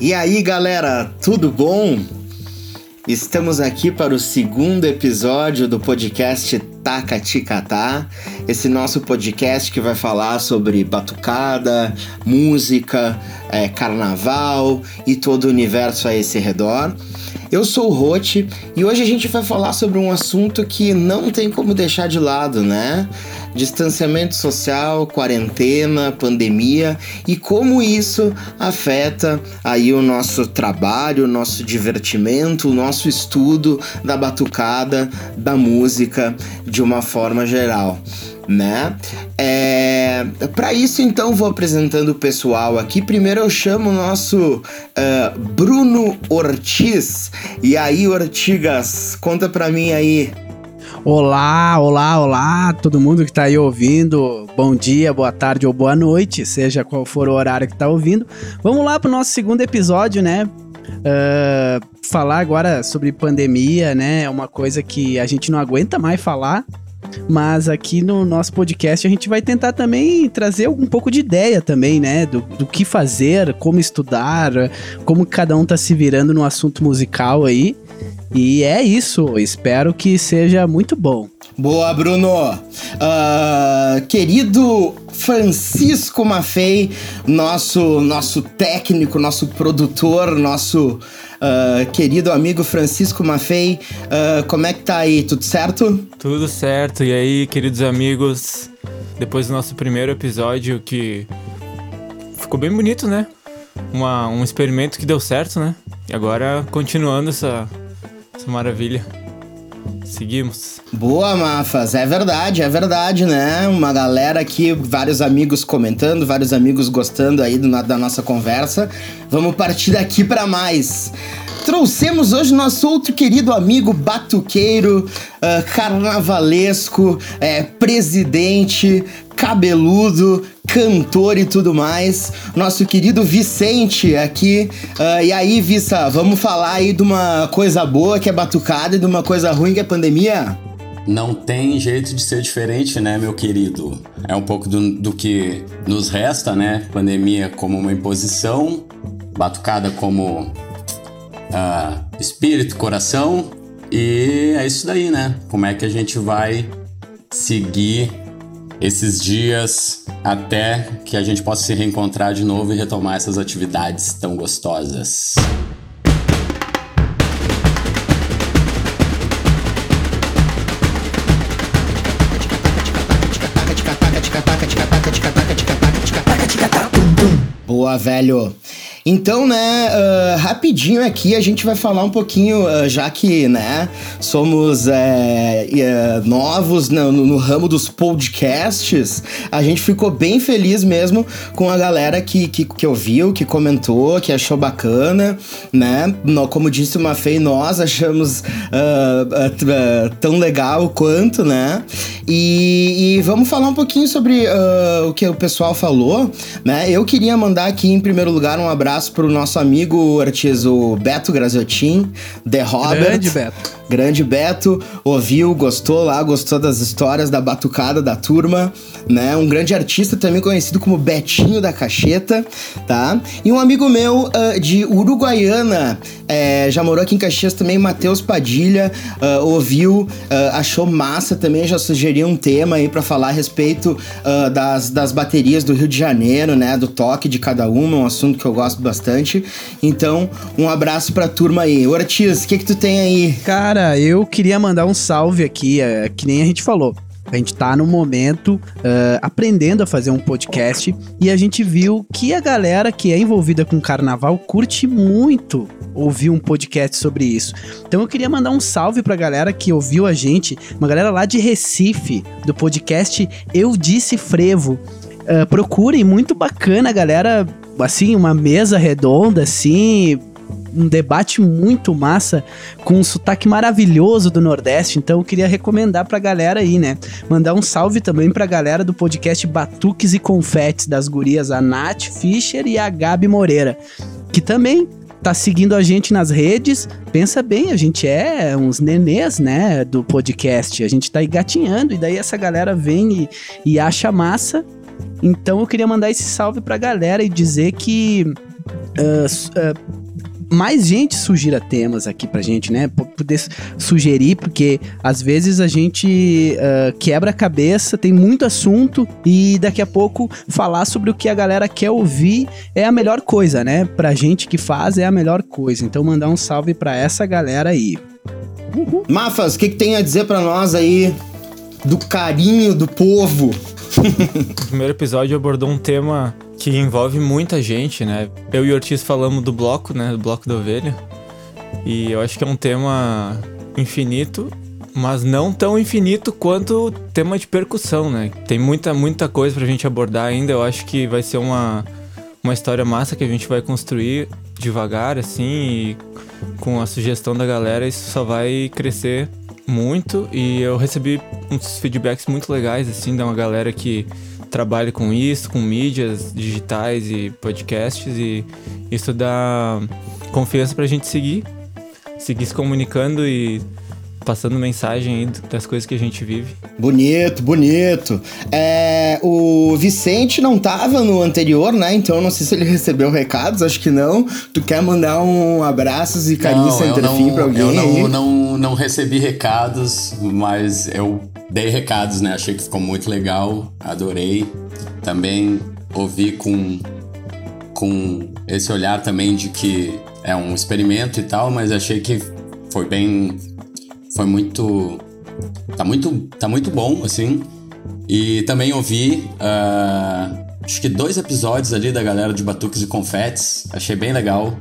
E aí, galera, tudo bom? Estamos aqui para o segundo episódio do podcast Tacaticatá, esse nosso podcast que vai falar sobre batucada, música, é, carnaval e todo o universo a esse redor. Eu sou o Rote e hoje a gente vai falar sobre um assunto que não tem como deixar de lado, né? Distanciamento social, quarentena, pandemia e como isso afeta aí o nosso trabalho, o nosso divertimento, o nosso estudo da batucada, da música de uma forma geral né? É, para isso, então, vou apresentando o pessoal aqui. Primeiro, eu chamo o nosso uh, Bruno Ortiz. E aí, Ortigas, conta pra mim aí. Olá, olá, olá, todo mundo que tá aí ouvindo. Bom dia, boa tarde ou boa noite, seja qual for o horário que tá ouvindo. Vamos lá pro nosso segundo episódio, né? Uh, falar agora sobre pandemia, né? É uma coisa que a gente não aguenta mais falar. Mas aqui no nosso podcast a gente vai tentar também trazer um pouco de ideia também, né? Do, do que fazer, como estudar, como cada um tá se virando no assunto musical aí. E é isso, espero que seja muito bom. Boa, Bruno! Uh, querido Francisco Maffei, nosso, nosso técnico, nosso produtor, nosso uh, querido amigo Francisco Maffei, uh, como é que tá aí? Tudo certo? Tudo certo. E aí, queridos amigos, depois do nosso primeiro episódio que ficou bem bonito, né? Uma, um experimento que deu certo, né? E agora continuando essa, essa maravilha. Seguimos. Boa, Mafas. É verdade, é verdade, né? Uma galera aqui, vários amigos comentando, vários amigos gostando aí do, da nossa conversa. Vamos partir daqui para mais. Trouxemos hoje nosso outro querido amigo batuqueiro, uh, carnavalesco, é, presidente, cabeludo, cantor e tudo mais. Nosso querido Vicente aqui. Uh, e aí, Vissa, vamos falar aí de uma coisa boa que é batucada e de uma coisa ruim que é pandemia? Não tem jeito de ser diferente, né, meu querido? É um pouco do, do que nos resta, né? Pandemia como uma imposição, batucada como uh, espírito, coração. E é isso daí, né? Como é que a gente vai seguir esses dias até que a gente possa se reencontrar de novo e retomar essas atividades tão gostosas. Boa, velho. Então, né, uh, rapidinho aqui a gente vai falar um pouquinho, uh, já que, né, somos é, uh, novos no, no, ramo dos podcasts, a gente ficou bem feliz mesmo com a galera que, que, que ouviu, que comentou, que achou bacana, né? Como disse uma Fei, nós achamos tão legal quanto, né? E, e, vamos falar um pouquinho sobre o que o pessoal falou, né? Eu queria mandar aqui, em primeiro lugar, um abraço abraço pro nosso amigo Ortiz, o Beto Graziotin, The Robert. Grande Beto. Grande Beto, ouviu, gostou lá, gostou das histórias da batucada da turma, né? Um grande artista também conhecido como Betinho da Cacheta, tá? E um amigo meu uh, de Uruguaiana, é, já morou aqui em Caxias também, Matheus Padilha, uh, ouviu, uh, achou massa também, já sugeriu um tema aí para falar a respeito das, das baterias do Rio de Janeiro, né? Do toque de cada uma, um assunto que eu gosto bastante. Então, um abraço pra turma aí. Ortiz, o que que tu tem aí? Cara, Cara, eu queria mandar um salve aqui, é, que nem a gente falou. A gente tá no momento uh, aprendendo a fazer um podcast e a gente viu que a galera que é envolvida com carnaval curte muito ouvir um podcast sobre isso. Então eu queria mandar um salve pra galera que ouviu a gente, uma galera lá de Recife, do podcast Eu Disse Frevo. Uh, procurem, muito bacana, galera. Assim, uma mesa redonda, assim, um debate muito massa com um sotaque maravilhoso do Nordeste. Então eu queria recomendar pra galera aí, né? Mandar um salve também pra galera do podcast Batuques e Confetes das gurias, a Nath Fischer e a Gabi Moreira, que também tá seguindo a gente nas redes. Pensa bem, a gente é uns nenês, né, do podcast. A gente tá engatinhando e daí essa galera vem e, e acha massa. Então eu queria mandar esse salve pra galera e dizer que uh, uh, mais gente sugira temas aqui pra gente, né? Poder sugerir, porque às vezes a gente uh, quebra a cabeça, tem muito assunto e daqui a pouco falar sobre o que a galera quer ouvir é a melhor coisa, né? Pra gente que faz é a melhor coisa. Então mandar um salve pra essa galera aí. Mafas, o que, que tem a dizer pra nós aí do carinho do povo? o primeiro episódio abordou um tema que envolve muita gente, né? Eu e o Ortiz falamos do bloco, né? Do bloco da ovelha. E eu acho que é um tema infinito, mas não tão infinito quanto o tema de percussão, né? Tem muita, muita coisa pra gente abordar ainda. Eu acho que vai ser uma, uma história massa que a gente vai construir devagar, assim, e com a sugestão da galera, isso só vai crescer muito. E eu recebi uns feedbacks muito legais, assim, da uma galera que trabalha com isso, com mídias digitais e podcasts, e isso dá confiança pra gente seguir, seguir se comunicando e passando mensagem aí das coisas que a gente vive. Bonito, bonito. É, o Vicente não tava no anterior, né? Então eu não sei se ele recebeu recados, acho que não. Tu quer mandar um abraços e carinho sem ter fim pra alguém? Eu não, aí? não, não recebi recados, mas eu dei recados, né? Achei que ficou muito legal, adorei. Também ouvi com, com esse olhar também de que é um experimento e tal, mas achei que foi bem. Foi muito. Tá muito, tá muito bom, assim. E também ouvi. Uh, acho que dois episódios ali da galera de Batuques e Confetes. Achei bem legal.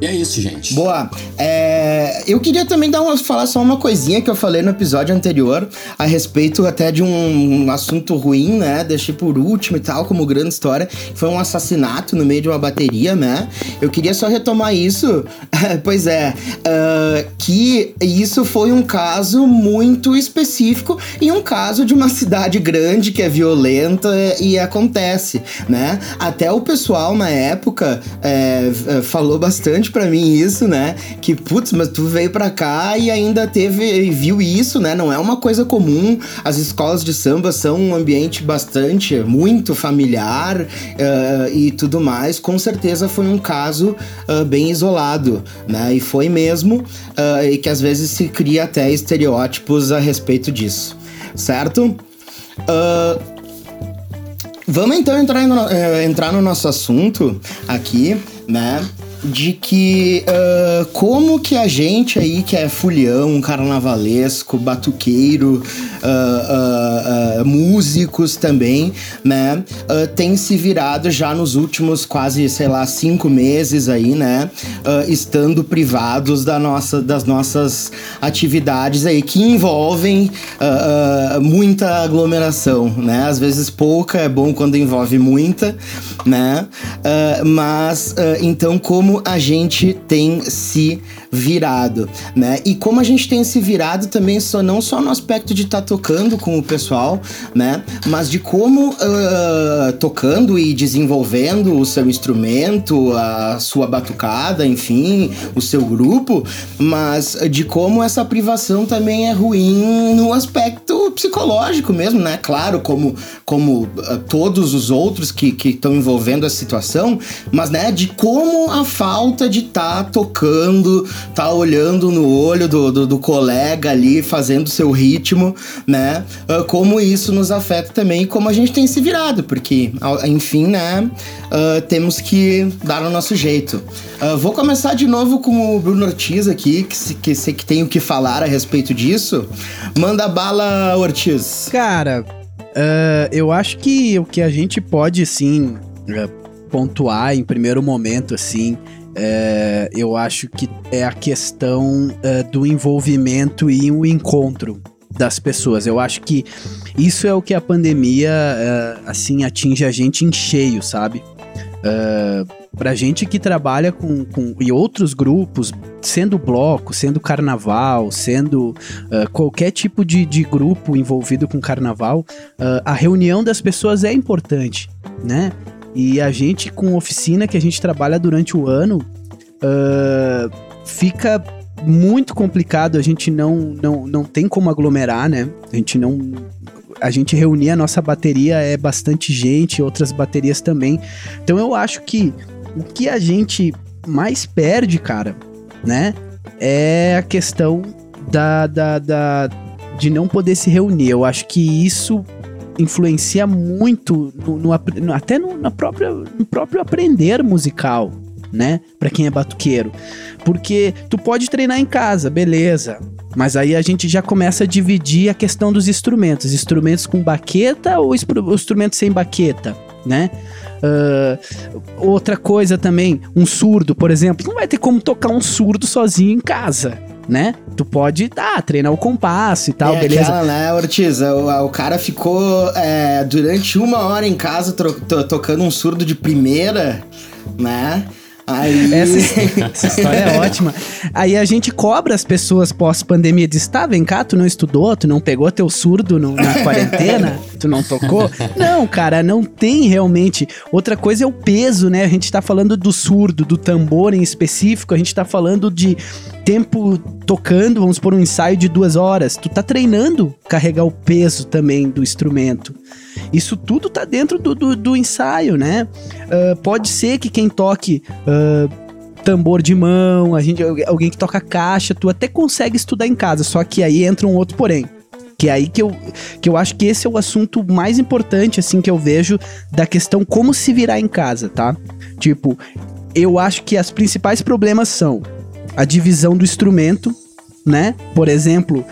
E é isso, gente. Boa. É, eu queria também dar uma, falar só uma coisinha que eu falei no episódio anterior a respeito até de um, um assunto ruim, né? Deixei por último e tal, como grande história. Foi um assassinato no meio de uma bateria, né? Eu queria só retomar isso. pois é, uh, que isso foi um caso muito específico e um caso de uma cidade grande que é violenta e acontece, né? Até o pessoal na época é, falou bastante importante para mim isso, né? Que, putz, mas tu veio para cá e ainda teve, viu isso, né? Não é uma coisa comum. As escolas de samba são um ambiente bastante, muito familiar uh, e tudo mais. Com certeza foi um caso uh, bem isolado, né? E foi mesmo, uh, e que às vezes se cria até estereótipos a respeito disso, certo? Vamos então entrar eh, entrar no nosso assunto aqui, né? De que uh, como que a gente aí que é fulião, carnavalesco, batuqueiro, uh, uh, músicos também, né, tem se virado já nos últimos quase, sei lá, cinco meses aí, né, estando privados da nossa, das nossas atividades aí que envolvem muita aglomeração, né, às vezes pouca é bom quando envolve muita, né, mas então como a gente tem se virado, né? E como a gente tem se virado também só não só no aspecto de estar tá tocando com o pessoal, né? Mas de como uh, tocando e desenvolvendo o seu instrumento, a sua batucada, enfim, o seu grupo, mas de como essa privação também é ruim no aspecto psicológico mesmo, né? Claro, como, como uh, todos os outros que estão envolvendo a situação, mas né, de como a falta de tá tocando, tá olhando no olho do, do, do, colega ali, fazendo seu ritmo, né? Uh, como isso nos afeta também e como a gente tem se virado, porque, enfim, né? Uh, temos que dar o nosso jeito. Uh, vou começar de novo com o Bruno Ortiz aqui, que, que sei que tem o que falar a respeito disso. Manda bala, Ortiz. Cara, eu acho que o que a gente pode, sim, pontuar em primeiro momento, assim, é, eu acho que é a questão é, do envolvimento e o encontro das pessoas. Eu acho que isso é o que a pandemia é, assim atinge a gente em cheio, sabe? É, pra gente que trabalha com, com e outros grupos, sendo bloco, sendo carnaval, sendo uh, qualquer tipo de, de grupo envolvido com carnaval, uh, a reunião das pessoas é importante, né? E a gente, com oficina que a gente trabalha durante o ano, uh, fica muito complicado. A gente não, não, não tem como aglomerar, né? A gente não. A gente reunir a nossa bateria é bastante gente, outras baterias também. Então eu acho que O que a gente mais perde, cara, né? É a questão da, da, da de não poder se reunir. Eu acho que isso influencia muito no, no, até no, na própria, no próprio aprender musical, né? Para quem é batuqueiro. Porque tu pode treinar em casa, beleza. Mas aí a gente já começa a dividir a questão dos instrumentos. Instrumentos com baqueta ou instrumentos sem baqueta, né? Uh, outra coisa também, um surdo, por exemplo, não vai ter como tocar um surdo sozinho em casa né? Tu pode, tá, treinar o compasso e tal, é beleza. Aquela, né, Ortiz? O, o cara ficou é, durante uma hora em casa tocando um surdo de primeira, né? Aí... Essa, essa, história é ótima. Aí a gente cobra as pessoas pós-pandemia. Diz, tá, vem cá, tu não estudou, tu não pegou teu surdo no, na quarentena, tu não tocou. Não, cara, não tem realmente. Outra coisa é o peso, né? A gente tá falando do surdo, do tambor em específico, a gente tá falando de tempo tocando, vamos por um ensaio de duas horas. Tu tá treinando carregar o peso também do instrumento. Isso tudo tá dentro do, do, do ensaio, né? Uh, pode ser que quem toque. Uh, tambor de mão, a gente, alguém que toca caixa, tu até consegue estudar em casa, só que aí entra um outro porém. Que é aí que eu, que eu acho que esse é o assunto mais importante, assim, que eu vejo da questão como se virar em casa, tá? Tipo, eu acho que as principais problemas são a divisão do instrumento, né? Por exemplo,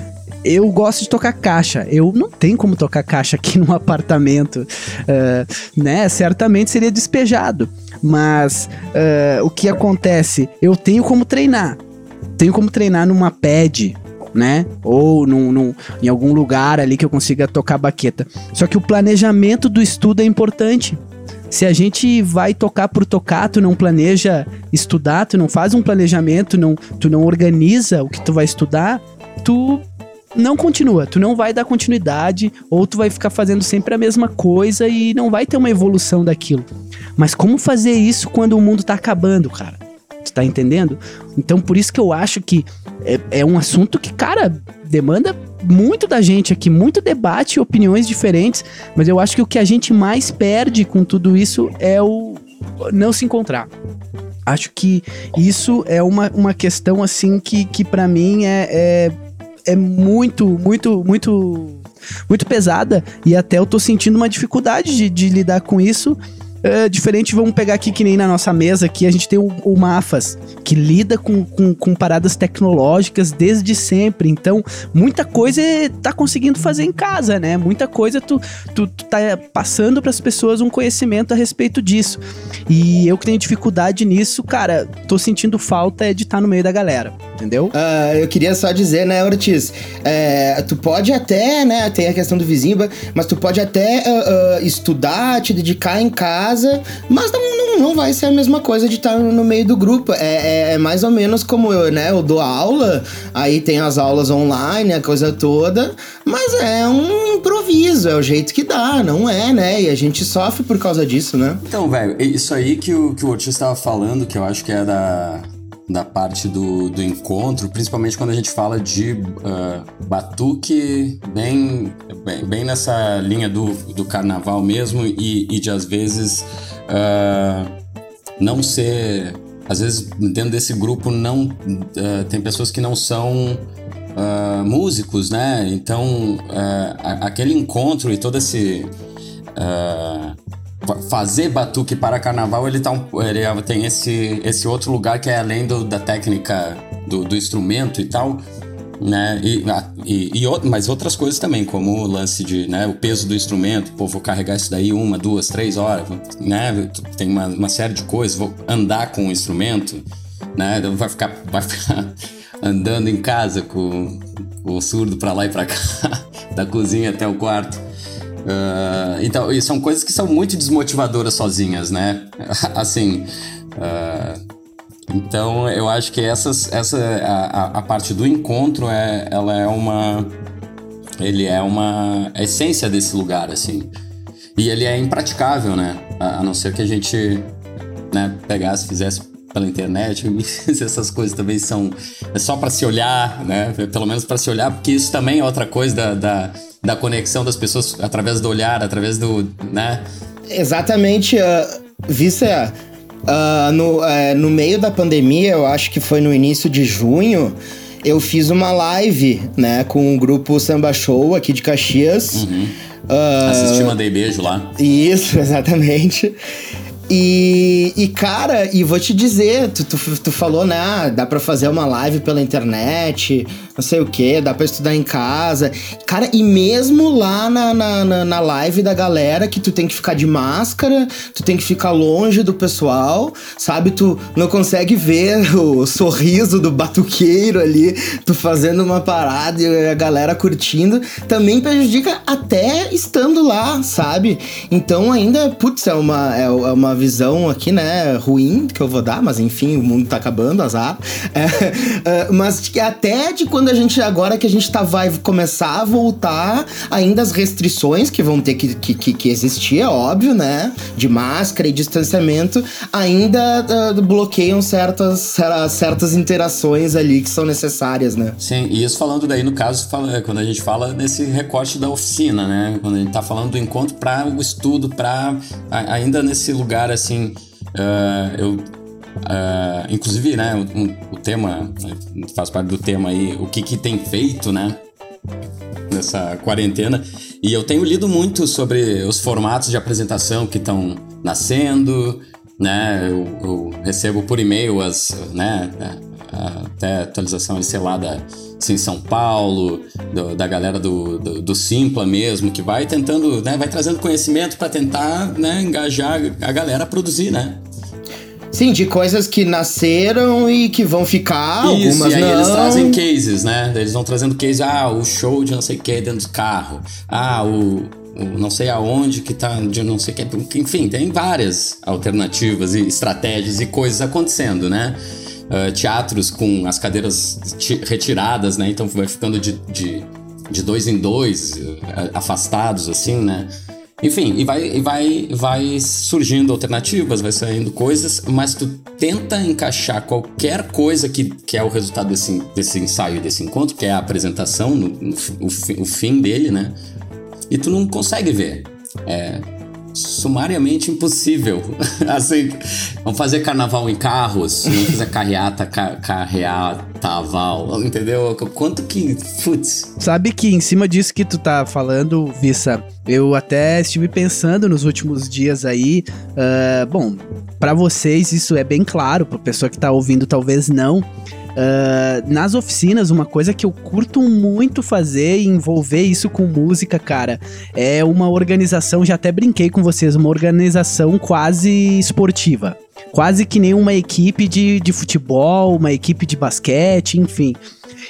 eu gosto de tocar caixa. Eu não tenho como tocar caixa aqui num apartamento, uh, né? Certamente seria despejado. Mas uh, o que acontece? Eu tenho como treinar. Tenho como treinar numa pad, né? Ou num, num, em algum lugar ali que eu consiga tocar baqueta. Só que o planejamento do estudo é importante. Se a gente vai tocar por tocar, tu não planeja estudar, tu não faz um planejamento, não, tu não organiza o que tu vai estudar, tu não continua, tu não vai dar continuidade, ou tu vai ficar fazendo sempre a mesma coisa e não vai ter uma evolução daquilo. Mas como fazer isso quando o mundo tá acabando, cara? Tu tá entendendo? Então por isso que eu acho que é, é um assunto que, cara, demanda muito da gente aqui, muito debate, opiniões diferentes, mas eu acho que o que a gente mais perde com tudo isso é o não se encontrar. Acho que isso é uma, uma questão assim que, que para mim é, é é muito, muito, muito, muito pesada. E até eu tô sentindo uma dificuldade de, de lidar com isso é, diferente, vamos pegar aqui que nem na nossa mesa aqui, a gente tem o, o Mafas, que lida com, com, com, paradas tecnológicas desde sempre. Então, muita coisa tá conseguindo fazer em casa, né? Muita coisa tu, tu, tu tá passando para as pessoas um conhecimento a respeito disso. E eu que tenho dificuldade nisso, cara, tô sentindo falta de estar tá no meio da galera, entendeu? Uh, eu queria só dizer, né, Ortiz, é, tu pode até, né, tem a questão do vizinho, mas tu pode até uh, uh, estudar, te dedicar em casa casa, mas não, não, não vai ser a mesma coisa de estar no meio do grupo. É, é, é, mais ou menos como eu, né? Eu dou aula, aí tem as aulas online, a coisa toda, mas é um improviso, é o jeito que dá, não é, né? E a gente sofre por causa disso, né? Então, velho, isso aí que o, que o Ortiz estava falando, que eu acho que é da da parte do, do encontro, principalmente quando a gente fala de uh, batuque bem, bem, bem, nessa linha do, do carnaval mesmo e, e de às vezes uh, não ser. Às vezes, dentro desse grupo, não uh, tem pessoas que não são músicos, né? Então, aquele encontro e todo esse fazer batuque para carnaval, ele, tá um, ele tem esse, esse outro lugar que é além do, da técnica do, do instrumento e tal, né? E, e, e, mas outras coisas também, como o lance de, né, o peso do instrumento, pô, vou carregar isso daí uma, duas, três horas, né? Tem uma, uma série de coisas, vou andar com o instrumento, né? Vai ficar, vai ficar andando em casa com, com o surdo para lá e para cá, da cozinha até o quarto. Uh, então, e são coisas que são muito desmotivadoras sozinhas, né? assim. Uh, então, eu acho que essas, essa a, a parte do encontro é, ela é uma, ele é uma essência desse lugar, assim. E ele é impraticável, né? A, a não ser que a gente, né, pegasse, fizesse pela internet, essas coisas também são é só para se olhar, né? Pelo menos para se olhar, porque isso também é outra coisa da, da da conexão das pessoas através do olhar, através do, né? Exatamente, uh, Uh, no, é, no meio da pandemia, eu acho que foi no início de junho, eu fiz uma live, né, com o grupo Samba Show aqui de Caxias. Uhum. Uh, Assisti, mandei beijo lá. Isso, exatamente. E, e, cara, e vou te dizer, tu, tu, tu falou, né? Dá pra fazer uma live pela internet, não sei o que, dá pra estudar em casa. Cara, e mesmo lá na, na, na, na live da galera, que tu tem que ficar de máscara, tu tem que ficar longe do pessoal, sabe? Tu não consegue ver o sorriso do batuqueiro ali, tu fazendo uma parada e a galera curtindo. Também prejudica até estando lá, sabe? Então ainda, putz, é uma, é, é uma visão aqui, né, ruim que eu vou dar, mas enfim, o mundo tá acabando, azar. É, é, mas até de quando a gente, agora que a gente tá, vai começar a voltar, ainda as restrições que vão ter que, que, que existir, é óbvio, né, de máscara e distanciamento, ainda uh, bloqueiam certas, certas interações ali que são necessárias, né. Sim, e isso falando daí, no caso, quando a gente fala nesse recorte da oficina, né, quando a gente tá falando do encontro para o estudo, para ainda nesse lugar lugar assim, uh, eu Uh, inclusive, né, o, o, tema faz parte do tema aí, o que que tem feito, né, nessa quarentena. E eu tenho lido muito sobre os formatos de apresentação que estão nascendo, né, eu, eu, recebo por e-mail as, né, até atualização, sei lá, da em São Paulo, do, da galera do, do, do, Simpla mesmo, que vai tentando, né, vai trazendo conhecimento para tentar, né, engajar a galera a produzir, né? Sim, de coisas que nasceram e que vão ficar, Isso, algumas e aí não. eles trazem cases, né? Eles vão trazendo cases, ah, o show de não sei o que dentro do carro, ah, o, o não sei aonde que tá de não sei o que, enfim, tem várias alternativas e estratégias e coisas acontecendo, né? uh, teatros com as cadeiras retiradas, né? Então vai ficando de, de, de dois em dois, uh, afastados, assim, né? Enfim, e vai, e vai, vai surgindo alternativas, vai saindo coisas, mas tu tenta encaixar qualquer coisa que, que é o resultado desse, desse ensaio, desse encontro, que é a apresentação, no, no o, o fim dele, né? E tu não consegue ver. É, sumariamente impossível. assim, vamos fazer carnaval em carros, não fazer carreata, ca, carreata aval, entendeu? Quanto que. Putz. Sabe que em cima disso que tu tá falando, Vissa, eu até estive pensando nos últimos dias aí. Uh, bom, para vocês isso é bem claro, pra pessoa que tá ouvindo, talvez não. Uh, nas oficinas, uma coisa que eu curto muito fazer e envolver isso com música, cara, é uma organização, já até brinquei com vocês, uma organização quase esportiva. Quase que nem uma equipe de, de futebol, uma equipe de basquete, enfim.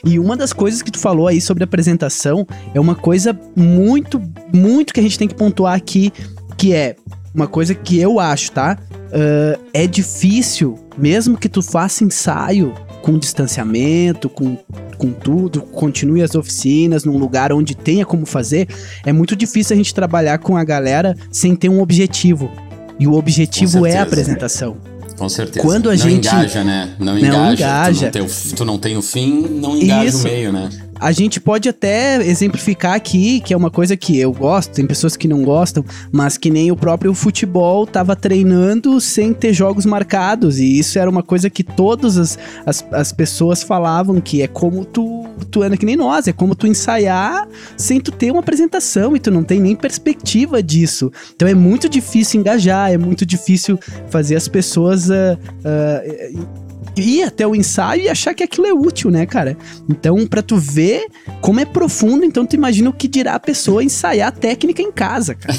E uma das coisas que tu falou aí sobre apresentação é uma coisa muito, muito que a gente tem que pontuar aqui, que é uma coisa que eu acho, tá? Uh, é difícil, mesmo que tu faça ensaio, com distanciamento, com, com tudo, continue as oficinas num lugar onde tenha como fazer, é muito difícil a gente trabalhar com a galera sem ter um objetivo. E o objetivo é a apresentação. Com certeza. Quando a não gente engaja, né? Não, não engaja. Tu não, tem, tu não tem o fim, não engaja Isso. o meio, né? A gente pode até exemplificar aqui, que é uma coisa que eu gosto, tem pessoas que não gostam, mas que nem o próprio futebol tava treinando sem ter jogos marcados. E isso era uma coisa que todas as, as, as pessoas falavam que é como tu, tu é que nem nós, é como tu ensaiar sem tu ter uma apresentação e tu não tem nem perspectiva disso. Então é muito difícil engajar, é muito difícil fazer as pessoas. Uh, uh, ir até o ensaio e achar que aquilo é útil, né, cara? Então, para tu ver como é profundo, então tu imagina o que dirá a pessoa ensaiar a técnica em casa, cara.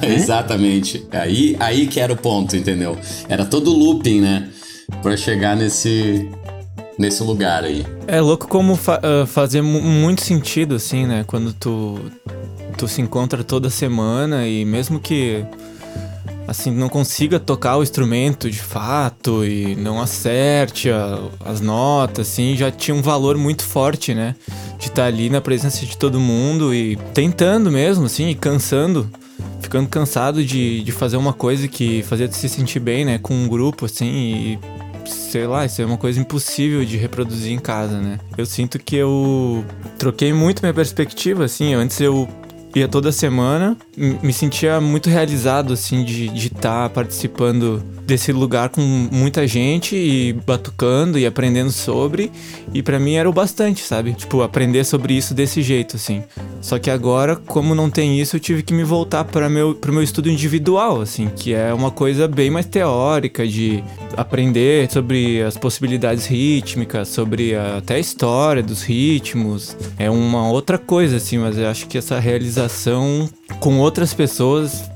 né? Exatamente. Aí, aí que era o ponto, entendeu? Era todo looping, né? Pra chegar nesse, nesse lugar aí. É louco como fa uh, fazer muito sentido, assim, né? Quando tu, tu se encontra toda semana e mesmo que assim, não consiga tocar o instrumento de fato e não acerte a, as notas, assim, já tinha um valor muito forte, né? De estar tá ali na presença de todo mundo e tentando mesmo, assim, e cansando, ficando cansado de, de fazer uma coisa que fazia se sentir bem, né? Com um grupo, assim, e sei lá, isso é uma coisa impossível de reproduzir em casa, né? Eu sinto que eu troquei muito minha perspectiva, assim. Antes eu ia toda semana, me sentia muito realizado, assim, de estar tá participando desse lugar com muita gente e batucando e aprendendo sobre. E para mim era o bastante, sabe? Tipo, aprender sobre isso desse jeito, assim. Só que agora, como não tem isso, eu tive que me voltar para meu, pro meu estudo individual, assim, que é uma coisa bem mais teórica, de aprender sobre as possibilidades rítmicas, sobre a, até a história dos ritmos. É uma outra coisa, assim, mas eu acho que essa realização com outras pessoas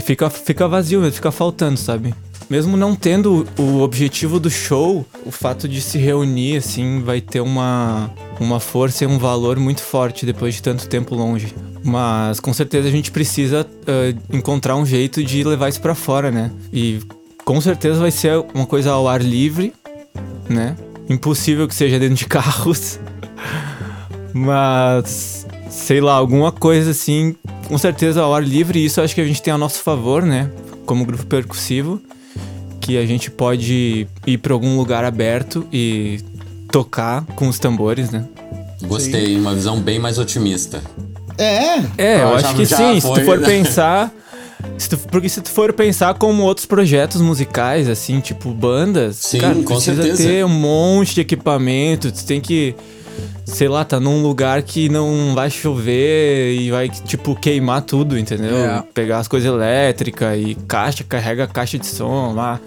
fica, fica vazio, fica faltando, sabe? Mesmo não tendo o objetivo do show, o fato de se reunir, assim, vai ter uma, uma força e um valor muito forte depois de tanto tempo longe. Mas com certeza a gente precisa uh, encontrar um jeito de levar isso para fora, né? E com certeza vai ser uma coisa ao ar livre, né? Impossível que seja dentro de carros. Mas, sei lá, alguma coisa assim, com certeza ao ar livre, e isso acho que a gente tem a nosso favor, né? Como grupo percussivo que a gente pode ir para algum lugar aberto e tocar com os tambores, né? Gostei, uma visão bem mais otimista. É. É, eu, acho que sim. Foi, se tu for né? pensar, se tu, porque se tu for pensar como outros projetos musicais, assim, tipo bandas, sim, cara, com precisa certeza. ter um monte de equipamento, tu tem que sei lá, tá num lugar que não vai chover e vai, tipo, queimar tudo, entendeu? É. Pegar as coisas elétricas e caixa, carrega a caixa de som lá.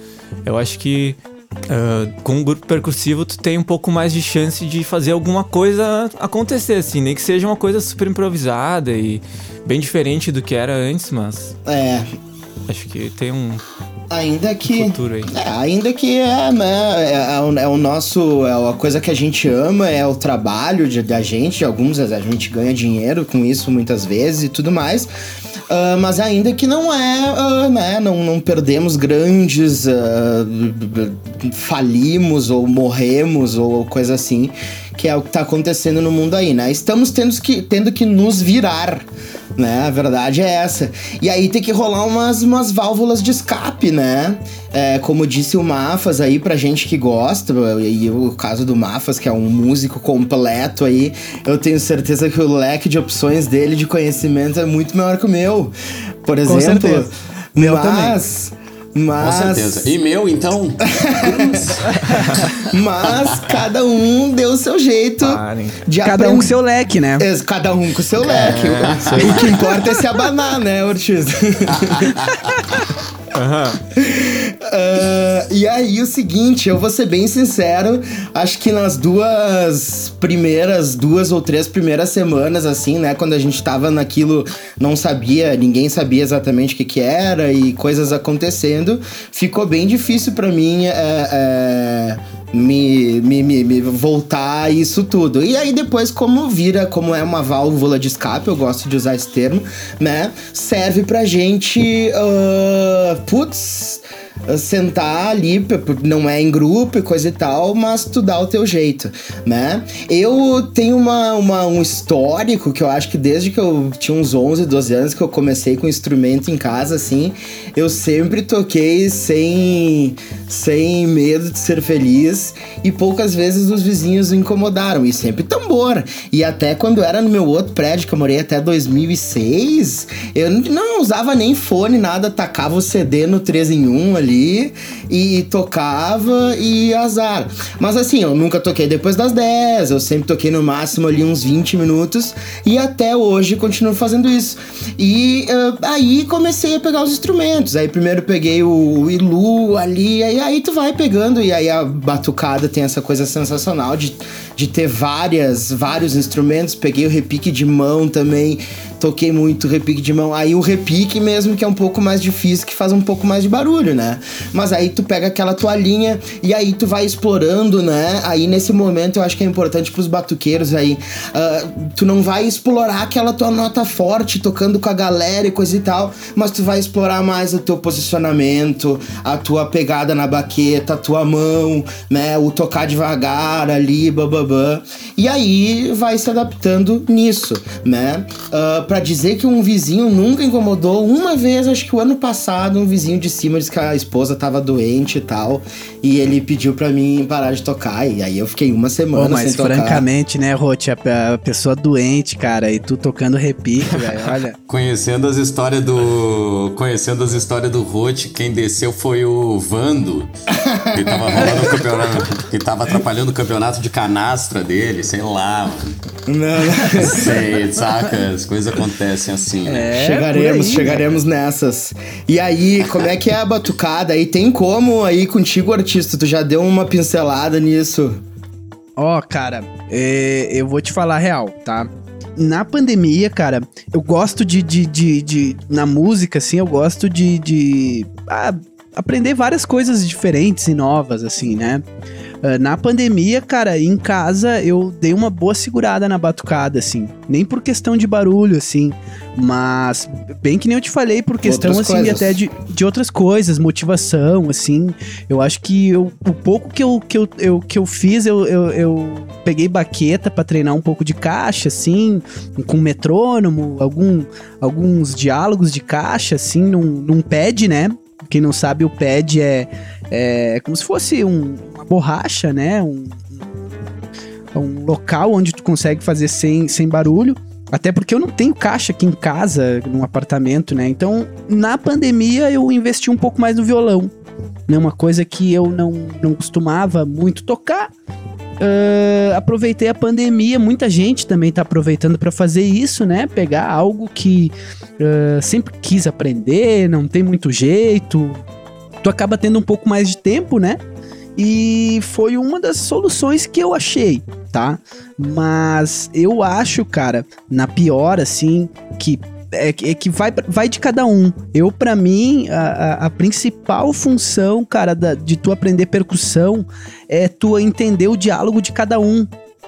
Eu acho que uh, com um grupo percussivo tu tem um pouco mais de chance de fazer alguma coisa acontecer, assim, nem que seja uma coisa super improvisada e bem diferente do que era antes, mas. É. Acho que tem um, Ainda que. Futuro aí. É, ainda que é, né? É, é, o, é, o, nosso. É a coisa que a gente ama, é o trabalho de, da gente. Alguns a gente ganha dinheiro com isso muitas vezes e tudo mais. Uh, mas ainda que não é, uh, né? Não, não perdemos grandes. Uh, falimos ou morremos ou coisa assim, que é o que tá acontecendo no mundo aí, né? Estamos tendo que, tendo que nos virar né? A verdade é essa. E aí tem que rolar umas, umas válvulas de escape, né? É, como disse o Mafas aí, pra gente que gosta, e o caso do Mafas, que é um músico completo aí, eu tenho certeza que o leque de opções dele de conhecimento é muito maior que o meu. Por exemplo. Meu mas. Também. Mas... Com certeza. E meu, então? Mas cada um deu o seu jeito Parem. de Cada aprend... um com seu leque, né? É, cada um com seu leque. É, o que importa é se abanar, né, Ortiz? Uhum. Uh, e aí, o seguinte, eu vou ser bem sincero, acho que nas duas primeiras, duas ou três primeiras semanas, assim, né, quando a gente tava naquilo, não sabia, ninguém sabia exatamente o que que era e coisas acontecendo, ficou bem difícil para mim é, é, me, me, me, me, voltar a isso tudo. E aí depois, como vira, como é uma válvula de escape, eu gosto de usar esse termo, né? Serve pra gente. Uh, putz sentar ali, não é em grupo e coisa e tal, mas tu dá o teu jeito, né? Eu tenho uma, uma, um histórico que eu acho que desde que eu tinha uns 11, 12 anos que eu comecei com instrumento em casa, assim, eu sempre toquei sem, sem medo de ser feliz e poucas vezes os vizinhos incomodaram, e sempre tambor. E até quando era no meu outro prédio, que eu morei até 2006, eu não usava nem fone, nada, tacava o CD no 3 em 1 ali e tocava e azar. Mas assim, eu nunca toquei depois das 10, eu sempre toquei no máximo ali uns 20 minutos e até hoje continuo fazendo isso. E uh, aí comecei a pegar os instrumentos. Aí primeiro peguei o, o Ilu ali, e aí tu vai pegando, e aí a batucada tem essa coisa sensacional de, de ter várias, vários instrumentos. Peguei o repique de mão também, toquei muito repique de mão. Aí o repique mesmo, que é um pouco mais difícil, que faz um pouco mais de barulho, né? Mas aí tu pega aquela toalhinha e aí tu vai explorando, né? Aí nesse momento eu acho que é importante pros batuqueiros aí. Uh, tu não vai explorar aquela tua nota forte tocando com a galera e coisa e tal, mas tu vai explorar mais o teu posicionamento, a tua pegada na, baqueta, a tua mão, né? O tocar devagar ali, bababã. E aí vai se adaptando nisso, né? Uh, pra dizer que um vizinho nunca incomodou, uma vez, acho que o ano passado, um vizinho de cima disse que a esposa tava doente e tal. E ele pediu pra mim parar de tocar. E aí eu fiquei uma semana Pô, mas sem tocar. francamente, né, Rote, a, a pessoa doente, cara, e tu tocando repique, velho, olha. Conhecendo as histórias do. Conhecendo as histórias do Rote, quem desceu foi o Vando. Que tava rolando o campeonato. Que tava atrapalhando o campeonato de canastra dele, sei lá, mano. Não, não. Sei, saca? As coisas acontecem assim, né? É, chegaremos, aí, chegaremos nessas. E aí, como é que é a batucada? Aí tem como aí contigo, artista? Tu já deu uma pincelada nisso? Ó, cara, é, eu vou te falar a real, tá? Na pandemia, cara, eu gosto de, de, de, de- Na música, assim, eu gosto de. de ah, aprender várias coisas diferentes e novas, assim, né? Ah, na pandemia, cara, em casa eu dei uma boa segurada na batucada, assim. Nem por questão de barulho, assim. Mas, bem que nem eu te falei, por questão, Outras assim, de até de, de outras coisas, motivação, assim. Eu acho que eu- o pouco que eu, que eu, eu- que eu fiz, eu, eu, eu peguei baqueta pra treinar um pouco de caixa, assim, com metrônomo, algum, alguns diálogos de caixa, assim, num, num pad, né? Quem não sabe, o pad é, é como se fosse um- uma borracha, né? Um, um local onde tu consegue fazer sem, sem barulho. Até porque eu não tenho caixa aqui em casa, num apartamento, né? Então, na pandemia, eu investi um pouco mais no violão. Né? Uma coisa que eu não, não costumava muito tocar. Ah, aproveitei a pandemia, muita gente também tá aproveitando para fazer isso, né? Pegar algo que ah, sempre quis aprender, não tem muito jeito. Tu acaba tendo um pouco mais de tempo, né? E foi uma das soluções que eu achei, tá? Mas eu acho, cara, na pior, assim, que é, que- é que vai, vai de cada um. Eu, pra mim, a, a- a principal função, cara, da- de tu aprender percussão é tu entender o diálogo de cada um.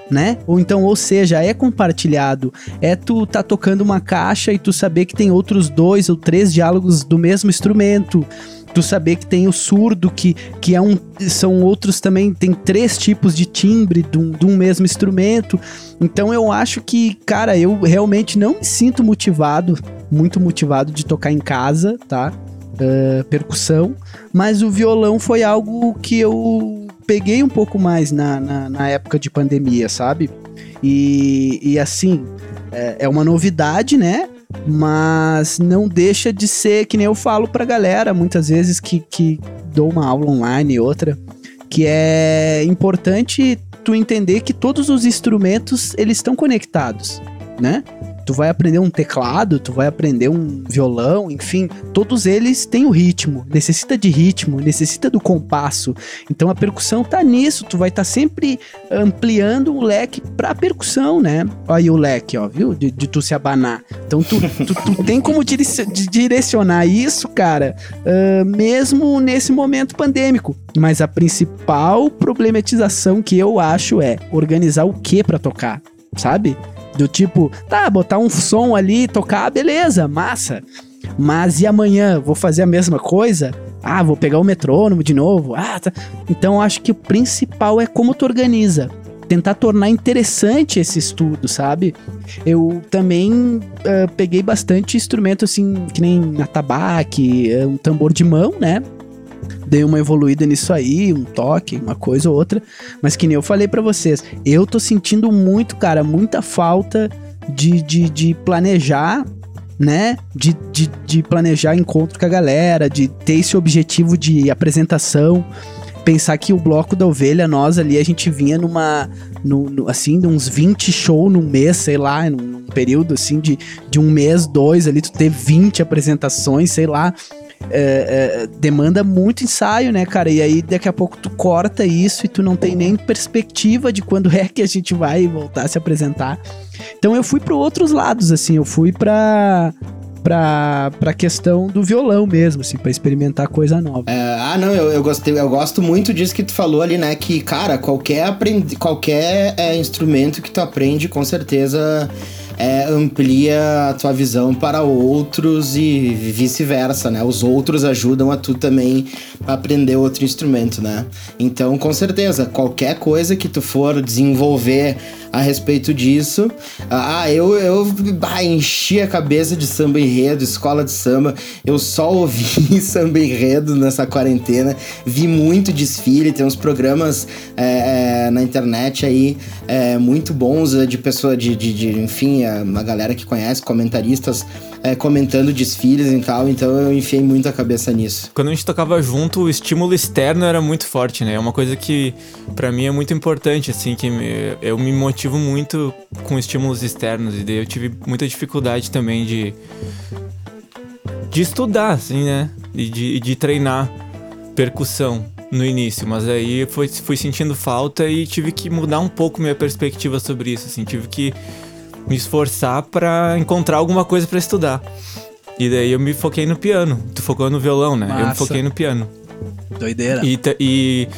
Né? Ou então, ou seja, é compartilhado. É tu tá tocando uma caixa e tu saber que tem outros dois ou três diálogos do mesmo instrumento. Tu saber que tem o surdo, que, que é um. São outros também, tem três tipos de timbre de um, de um mesmo instrumento. Então eu acho que, cara, eu realmente não me sinto motivado, muito motivado de tocar em casa, tá? Ah, percussão. Mas o violão foi algo que eu peguei um pouco mais na, na, na época de pandemia, sabe? E, e assim, é, é uma novidade, né? Mas não deixa de ser, que nem eu falo pra galera, muitas vezes que, que dou uma aula online e outra, que é importante tu entender que todos os instrumentos, eles estão conectados, né? Tu vai aprender um teclado, tu vai aprender um violão, enfim, todos eles têm o ritmo, necessita de ritmo, necessita do compasso. Então a percussão tá nisso, tu vai estar sempre ampliando o leque pra percussão, né? Olha aí o leque, ó, viu? De, de tu se abanar. Então tu, tu, tu tem como direcionar isso, cara, ah, mesmo nesse momento pandêmico. Mas a principal problematização que eu acho é organizar o que pra tocar, sabe? Do tipo, tá, botar um som ali, tocar, beleza, massa. Mas e amanhã? Vou fazer a mesma coisa? Ah, vou pegar o metrônomo de novo. Ah, tá. Então acho que o principal é como tu organiza. Tentar tornar interessante esse estudo, sabe? Eu também ah, peguei bastante instrumento assim, que nem atabaque, eh, um tambor de mão, né? Dei uma evoluída nisso aí, um toque, uma coisa ou outra. Mas que nem eu falei pra vocês, eu tô sentindo muito, cara, muita falta de, de, de planejar, né? De, de, de planejar encontro com a galera, de ter esse objetivo de apresentação. Pensar que o bloco da ovelha, nós ali, a gente vinha numa. No, no- assim, uns 20 shows num mês, sei lá, num, num período assim de, de um mês, dois ali, tu ter 20 apresentações, sei lá é, é, demanda muito ensaio, né, cara? E aí daqui a pouco tu corta isso e tu não tem nem perspectiva de quando é que a gente vai voltar a se apresentar. Então eu fui para outros lados, assim, eu fui pra pra, pra questão do violão mesmo, assim, pra experimentar coisa nova. É, ah, não, eu, eu gostei, eu gosto muito disso que tu falou ali, né? Que, cara, qualquer, aprendi, qualquer é, instrumento que tu aprende, com certeza é, amplia a tua visão para outros e vice-versa, né? Os outros ajudam a tu também aprender outro instrumento, né? Então, com certeza, qualquer coisa que tu for desenvolver a respeito disso. Ah, eu, eu bah, enchi a cabeça de samba enredo, escola de samba. Eu só ouvi samba enredo nessa quarentena. Vi muito desfile, tem uns programas é, é, na internet aí é, muito bons é, de pessoa, de, de, de enfim, a, uma galera que conhece, comentaristas é, comentando desfiles e tal, então eu enfiei muito a cabeça nisso. Quando a gente tocava junto, o estímulo externo era muito forte, né? É uma coisa que para mim é muito importante, assim, que me, eu me motivo muito com estímulos externos e daí eu tive muita dificuldade também de de estudar, assim, né? E de, de treinar percussão no início, mas aí foi, fui sentindo falta e tive que mudar um pouco minha perspectiva sobre isso, assim, tive que me esforçar para encontrar alguma coisa para estudar. E daí eu me foquei no piano. Tu focou no violão, né? Massa. Eu me foquei no piano. Doideira. E, e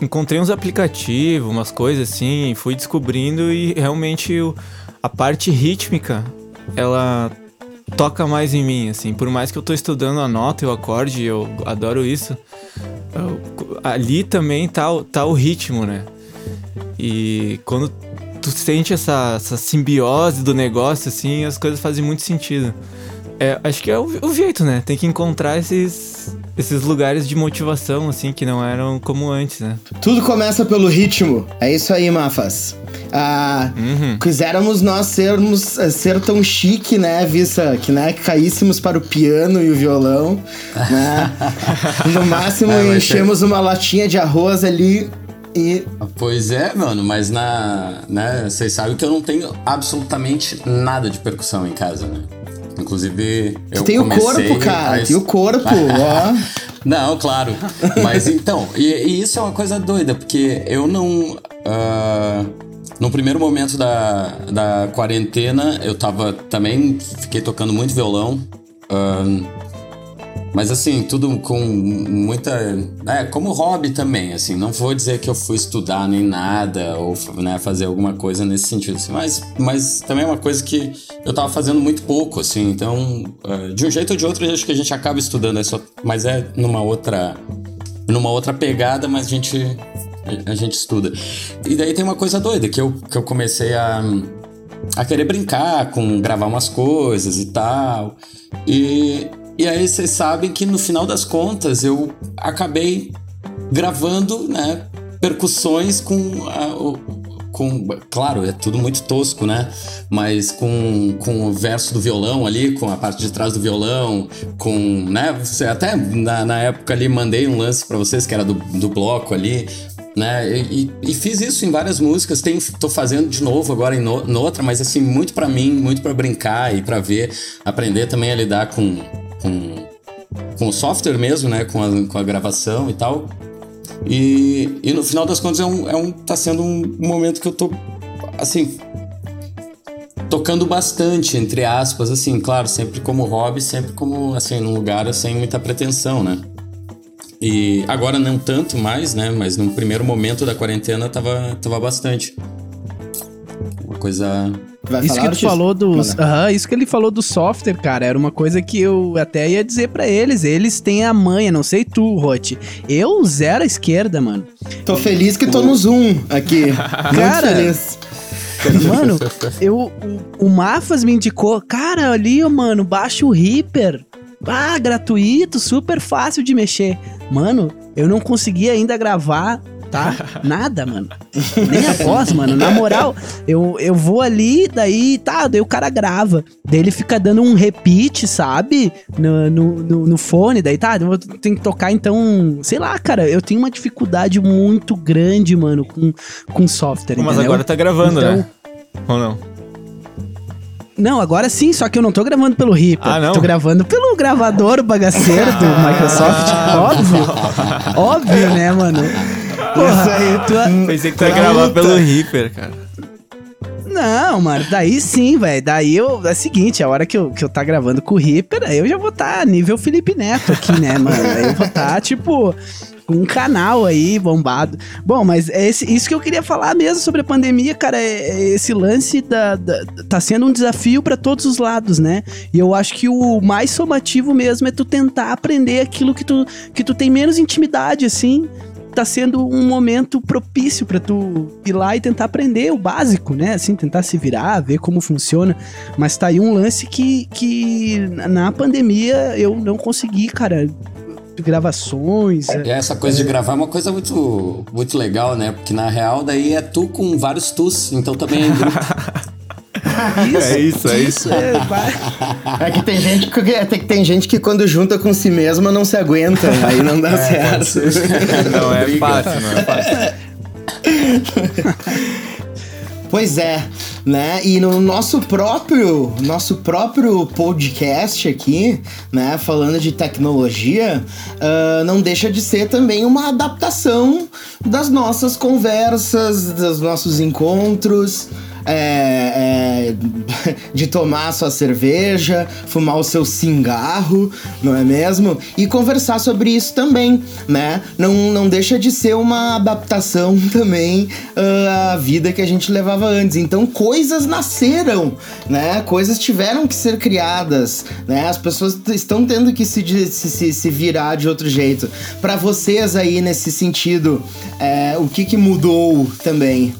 encontrei uns aplicativos, umas coisas assim, fui descobrindo e realmente o, a parte rítmica, ela toca mais em mim, assim. Por mais que eu tô estudando a nota e o acorde, eu adoro isso. eu- ali também tá, tá o ritmo, né? E quando tu sente essa, essa simbiose do negócio, assim, as coisas fazem muito sentido. É, acho que é o, o jeito, né? Tem que encontrar esses, esses lugares de motivação, assim, que não eram como antes, né? Tudo começa pelo ritmo. É isso aí, Mafas. Ah, Uhum. quiséramos nós sermos eh, ser tão chique, né, Vissa, que né, caíssemos para o piano e o violão, né? No máximo É, enchemos uma latinha de arroz ali e Pois é, mano, mas na. né, vocês sabem que eu não tenho absolutamente nada de percussão em casa, né? Inclusive, eu tu tem o comecei corpo, cara, tem o corpo, ó. Não, claro. Mas então, e, e isso é uma coisa doida, porque eu não. ah, no primeiro momento da, da quarentena, eu tava também. Fiquei tocando muito violão. ah, mas assim, tudo com muita. É, como hobby também, assim. Não vou dizer que eu fui estudar nem nada, ou né, fazer alguma coisa nesse sentido, assim. Mas, mas também é uma coisa que eu tava fazendo muito pouco, assim. Então, eh, de um jeito ou de outro, acho que a gente acaba estudando, é só, mas é numa outra. numa outra pegada, mas a gente. a gente estuda. E daí tem uma coisa doida, que eu, que eu comecei a a querer brincar com gravar umas coisas e tal. E, e aí vocês sabem que no final das contas eu acabei gravando, né, percussões com a- com, claro, é tudo muito tosco, né? Mas com, com o verso do violão ali, com a parte de trás do violão, com, né? Até na, na época ali mandei um lance pra vocês que era do, do bloco ali, né? E, e- fiz isso em várias músicas. Tem, tô fazendo de novo agora em no, noutra, mas assim, muito pra mim, muito pra brincar e pra ver, aprender também a lidar com, com, com o software mesmo, né? Com a, com a gravação e tal. E, e no final das contas é um, é um, tá sendo um momento que eu tô, assim, tocando bastante, entre aspas, assim, claro, sempre como hobby, sempre como, assim, num lugar sem muita pretensão, né? E agora não tanto mais, né? Mas no primeiro momento da quarentena tava, tava bastante. Uma coisa. Vai Isso que tu falou dos. Aham, isso que ele falou do software, cara, era uma coisa que eu até ia dizer pra eles. Eles têm a manha, não sei tu, Rote. Eu zero a esquerda, mano. Tô feliz que tô no Zoom aqui. Cara, Muito feliz. Mano, eu, o, o Mafas me indicou, cara, ali, mano, baixa o Reaper. Ah, gratuito, super fácil de mexer. Mano, eu não consegui ainda gravar, tá? Nada, mano. Nem a voz, mano. Na moral, eu, eu vou ali, daí, tá, daí o cara grava. Daí ele fica dando um repeat, sabe? No, no, no, no fone, daí tá, eu tenho que tocar, então, sei lá, cara, eu tenho uma dificuldade muito grande, mano, com, com software, Mas entendeu? agora tá gravando, Então- né? Ou não? Não, agora sim, só que eu não tô gravando pelo Reaper. Ah, não? Tô gravando pelo gravador bagaceiro do Microsoft. Óbvio. Óbvio, né, mano? Porra, tu... Pensei que tu ia gravar pelo Reaper, cara. Não, mano, daí sim, velho. Daí eu. É o seguinte, a hora que eu, que eu tá gravando com o Reaper, aí eu já vou tá nível Felipe Neto aqui, né, mano? Aí eu vou tá, tipo, com um canal aí bombado. Bom, mas é esse, isso que eu queria falar mesmo sobre a pandemia, cara. É, é esse lance da, da, tá sendo um desafio para todos os lados, né? E eu acho que o mais somativo mesmo é tu tentar aprender aquilo que tu, que tu tem menos intimidade, assim tá sendo um momento propício para tu ir lá e tentar aprender o básico, né? Assim, tentar se virar, ver como funciona. Mas tá aí um lance que, que na pandemia eu não consegui, cara, gravações. É, essa coisa é... de gravar é uma coisa muito, muito legal, né? Porque na real daí é tu com vários tus, então também é grupo. Isso, é isso, é isso. É, é que tem gente que, é, tem, tem gente que quando junta com si mesma não se aguenta, aí não dá é, certo. Não é fácil, não é fácil. Pois é, né? E no nosso próprio, nosso próprio podcast aqui, né? Falando de tecnologia, uh, não deixa de ser também uma adaptação das nossas conversas, dos nossos encontros é, é, de tomar sua cerveja, fumar o seu cigarro, não é mesmo? E conversar sobre isso também, né? Não, não deixa de ser uma adaptação também uh, à vida que a gente levava antes. Então coisas nasceram, né? Coisas tiveram que ser criadas, né? As pessoas estão tendo que se, se, se virar de outro jeito. Para vocês aí nesse sentido, é, o que, que mudou também?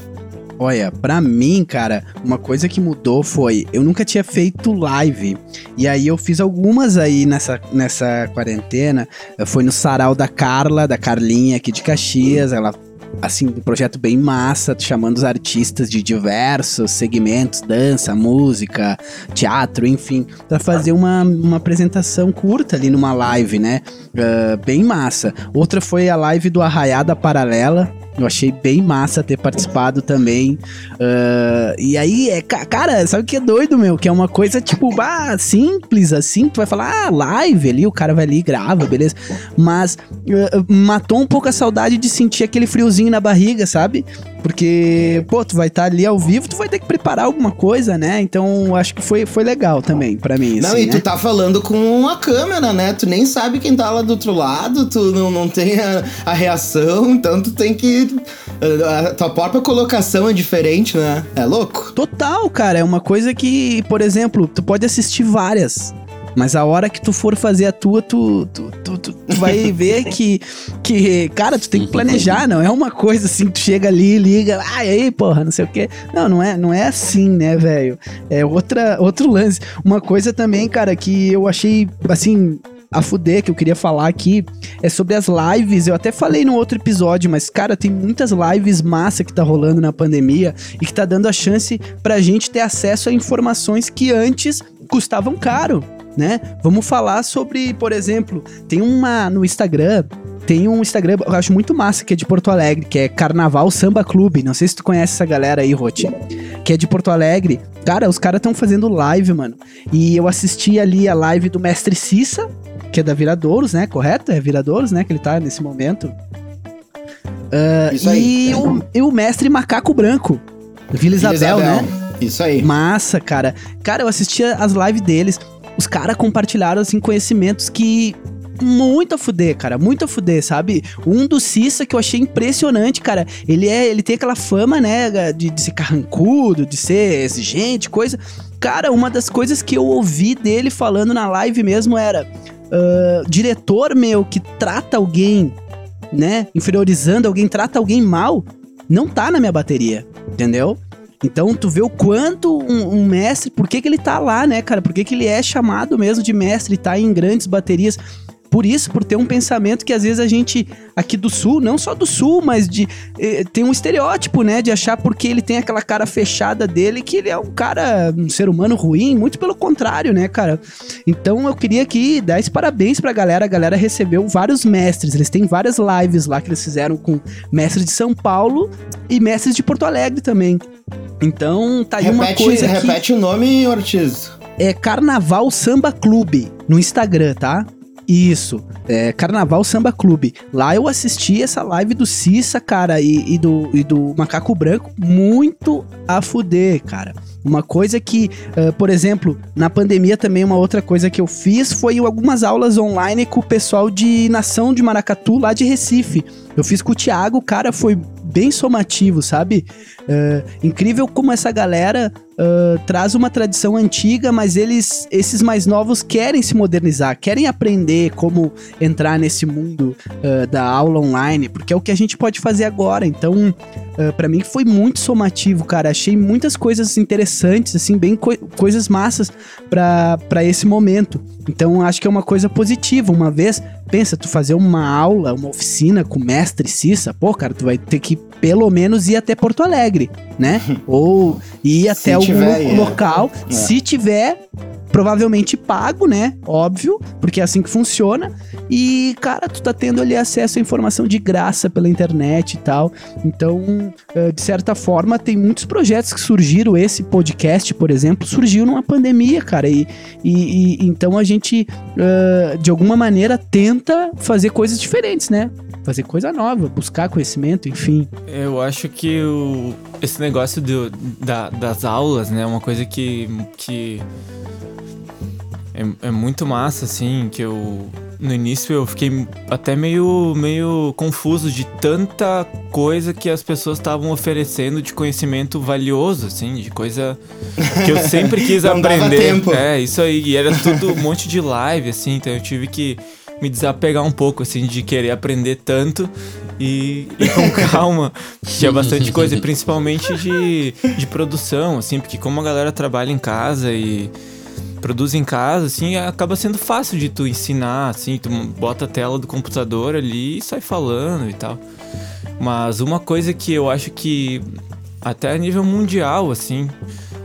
Olha, pra mim, cara, uma coisa que mudou foi. Eu nunca tinha feito live. E aí eu fiz algumas aí nessa, nessa quarentena. Foi no sarau da Carla, da Carlinha aqui de Caxias. Ela assim, um projeto bem massa, chamando os artistas de diversos segmentos, dança, música, teatro, enfim, para fazer uma, uma apresentação curta ali numa live, né? Uh, bem massa. Outra foi a live do Arraiada Paralela, eu achei bem massa ter participado também. Uh, e aí, é, cara, sabe o que é doido, meu? Que é uma coisa, tipo, bah, simples, assim. Tu vai falar, ah, live ali, o cara vai ali e grava, beleza. Mas uh, matou um pouco a saudade de sentir aquele friozinho na barriga, sabe? Porque, pô, tu vai estar tá ali ao vivo, tu vai ter que preparar alguma coisa, né? Então, acho que foi, foi legal também para mim. Não, assim, e né? tu tá falando com uma câmera, né? Tu nem sabe quem tá lá do outro lado, tu não, não tem a, a reação, então tu tem que. A tua própria colocação é diferente, né? É louco? Total, cara. É uma coisa que, por exemplo, tu pode assistir várias. Mas a hora que tu for fazer a tua, tu, tu, tu, tu, vai ver que, que, cara, tu tem que planejar, não é uma coisa assim, tu chega ali, liga, ai, aí, porra, não sei o quê. Não, não é, não é assim, né, velho? É outra, outro lance. Uma coisa também, cara, que eu achei, assim, a fuder que eu queria falar aqui é sobre as lives. Eu até falei no outro episódio, mas cara, tem muitas lives massa que tá rolando na pandemia e que tá dando a chance pra gente ter acesso a informações que antes custavam caro né? Vamos falar sobre, por exemplo, tem uma no Instagram, tem um Instagram, eu acho muito massa, que é de Porto Alegre, que é Carnaval Samba Clube. Não sei se tu conhece essa galera aí, Roti. Que é de Porto Alegre. Cara, os caras estão fazendo live, mano. E eu assisti ali a live do Mestre Cissa, que é da Viradouros, né? Correto? É Viradouros, né? Que ele tá nesse momento. Uh, Isso aí. E o, e o Mestre Macaco Branco. Vila Isabel, Isabel, né? Isso aí. Massa, cara. Cara, eu assistia as lives deles os caras compartilharam, assim, conhecimentos que muito a fuder, cara, muito a fuder, sabe? Um do Cissa que eu achei impressionante, cara. Ele é, ele tem aquela fama, né, de, de ser carrancudo, de ser exigente, coisa. Cara, uma das coisas que eu ouvi dele falando na live mesmo era: uh, diretor meu que trata alguém, né, inferiorizando alguém, trata alguém mal, não tá na minha bateria, entendeu? Então, tu vê o quanto um, um, mestre, por que, que ele tá lá, né, cara? Por que, que ele é chamado mesmo de mestre tá em grandes baterias? Por isso, por ter um pensamento que às vezes a gente aqui do sul, não só do sul, mas de eh, tem um estereótipo, né, de achar porque ele tem aquela cara fechada dele que ele é um cara, um ser humano ruim, muito pelo contrário, né, cara? Então eu queria aqui dar esse parabéns pra galera, a galera recebeu vários mestres, eles têm várias lives lá que eles fizeram com mestres de São Paulo e mestres de Porto Alegre também. Então, tá aí repete, uma coisa que... Repete o nome, Ortiz. É Carnaval Samba Clube, no Instagram, tá? Isso, é, Carnaval Samba Clube. Lá eu assisti essa live do Cissa, cara, e, e do, e do Macaco Branco, muito a fuder, cara. Uma coisa que, uh, por exemplo, na pandemia também uma outra coisa que eu fiz foi algumas aulas online com o pessoal de Nação de Maracatu, lá de Recife. Eu fiz com o Thiago, cara foi bem somativo, sabe? Uh, incrível como essa galera uh, traz uma tradição antiga, mas eles, esses mais novos, querem se modernizar, querem aprender como entrar nesse mundo uh, da aula online, porque é o que a gente pode fazer agora. Então, uh, para mim foi muito somativo, cara. Achei muitas coisas interessantes, assim, bem co coisas massas para esse momento. Então, acho que é uma coisa positiva. Uma vez, pensa, tu fazer uma aula, uma oficina com mestre Cissa, pô, cara, tu vai ter que pelo menos ir até Porto Alegre, né? Ou ir até algum tiver, é. local. É. Se tiver, provavelmente pago, né? Óbvio, porque é assim que funciona. E, cara, tu tá tendo ali acesso à informação de graça pela internet e tal. Então, eh, de certa forma, tem muitos projetos que surgiram. Esse podcast, por exemplo, surgiu numa pandemia, cara. E, e, e então a gente, uh, de alguma maneira, tenta fazer coisas diferentes, né? Fazer coisa nova, buscar conhecimento, enfim. Eu acho que o, esse negócio do, da, das aulas, né, é uma coisa que, que é, é muito massa, assim, que eu no início eu fiquei até meio, meio confuso de tanta coisa que as pessoas estavam oferecendo de conhecimento valioso, assim, de coisa que eu sempre quis aprender. É, isso aí. E era tudo um monte de live, assim, então eu tive que me desapegar um pouco, assim, de querer aprender tanto e, e com calma. Tinha bastante coisa, principalmente de, de produção, assim, porque como a galera trabalha em casa e produz em casa, assim, acaba sendo fácil de tu ensinar, assim, tu bota a tela do computador ali e sai falando e tal. Mas uma coisa que eu acho que até a nível mundial, assim,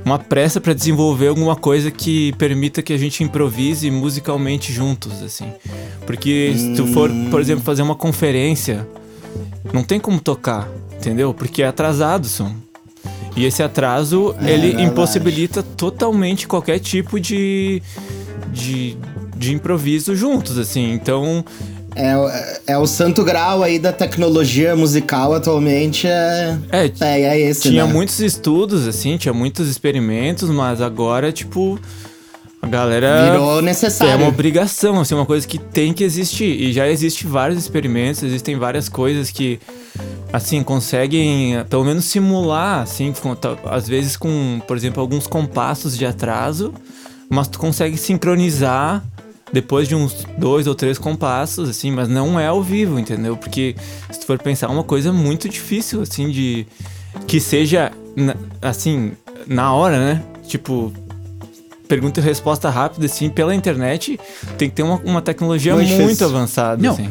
uma pressa para desenvolver alguma coisa que permita que a gente improvise musicalmente juntos, assim. Porque se tu for, por exemplo, fazer uma conferência, não tem como tocar, entendeu? Porque é atrasado som. E esse atraso, é, ele verdade. impossibilita totalmente qualquer tipo de, de, de improviso juntos, assim. Então, é, é o santo grau aí da tecnologia musical atualmente é, é, é, é esse, Tinha né? muitos estudos, assim, tinha muitos experimentos, mas agora, tipo, a galera... Virou necessário. É uma obrigação, assim, uma coisa que tem que existir. E já existe vários experimentos, existem várias coisas que, assim, conseguem pelo menos simular, assim, às vezes com, por exemplo, alguns compassos de atraso, mas tu consegue sincronizar depois de uns dois ou três compassos, assim, mas não é ao vivo, entendeu? Porque se tu for pensar, é uma coisa muito difícil, assim, de. que seja, assim, na hora, né? Tipo, pergunta e resposta rápida, assim, pela internet, tem que ter uma, uma tecnologia muito, muito avançada, não. assim.